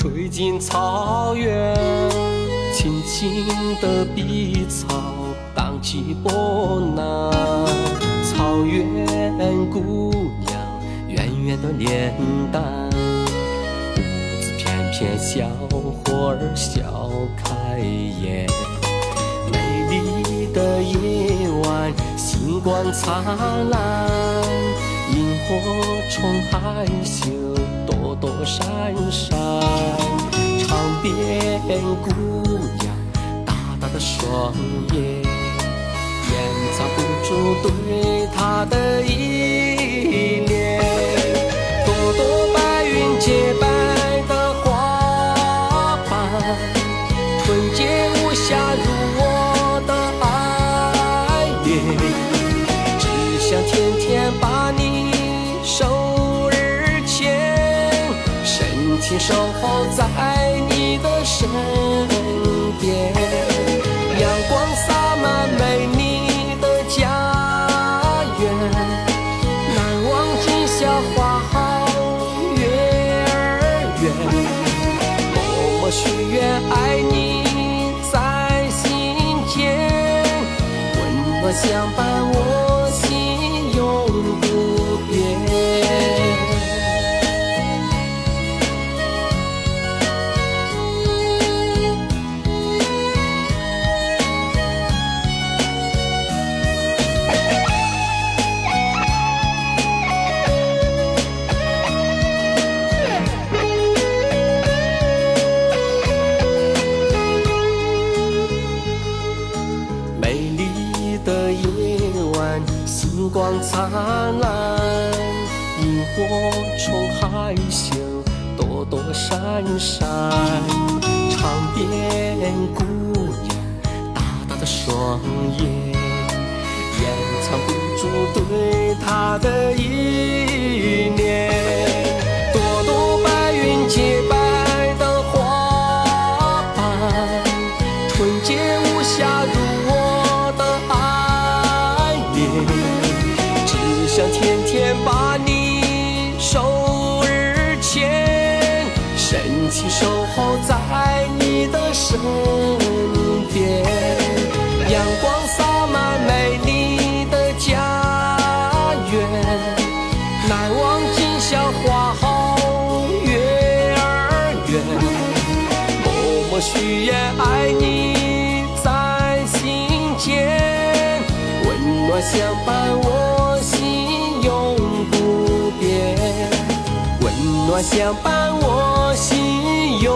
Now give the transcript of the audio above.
吹进草原，青青的碧草荡起波澜。草原姑娘，圆圆的脸蛋，舞姿翩翩小伙儿笑开颜。美丽的夜晚，星光灿烂，萤火虫害羞，多闪闪。长辫姑娘，大大的双眼，掩藏不住对她的依恋。朵朵白云洁白的花瓣，纯洁无瑕如守候在你的身边。阳光洒满美丽的家园，难忘今宵花好月儿圆。默默许愿爱你在心间，温暖相伴光灿烂，萤火虫害羞，躲躲闪闪。长辫姑娘，大大的双眼，掩藏不住对她的依恋。朵朵白云洁白的花瓣，纯洁无瑕如身边。阳光洒满美丽的家园，难忘今宵花好月儿圆。默默许愿爱你在心间，温暖相伴我心永不变，温暖相伴我心永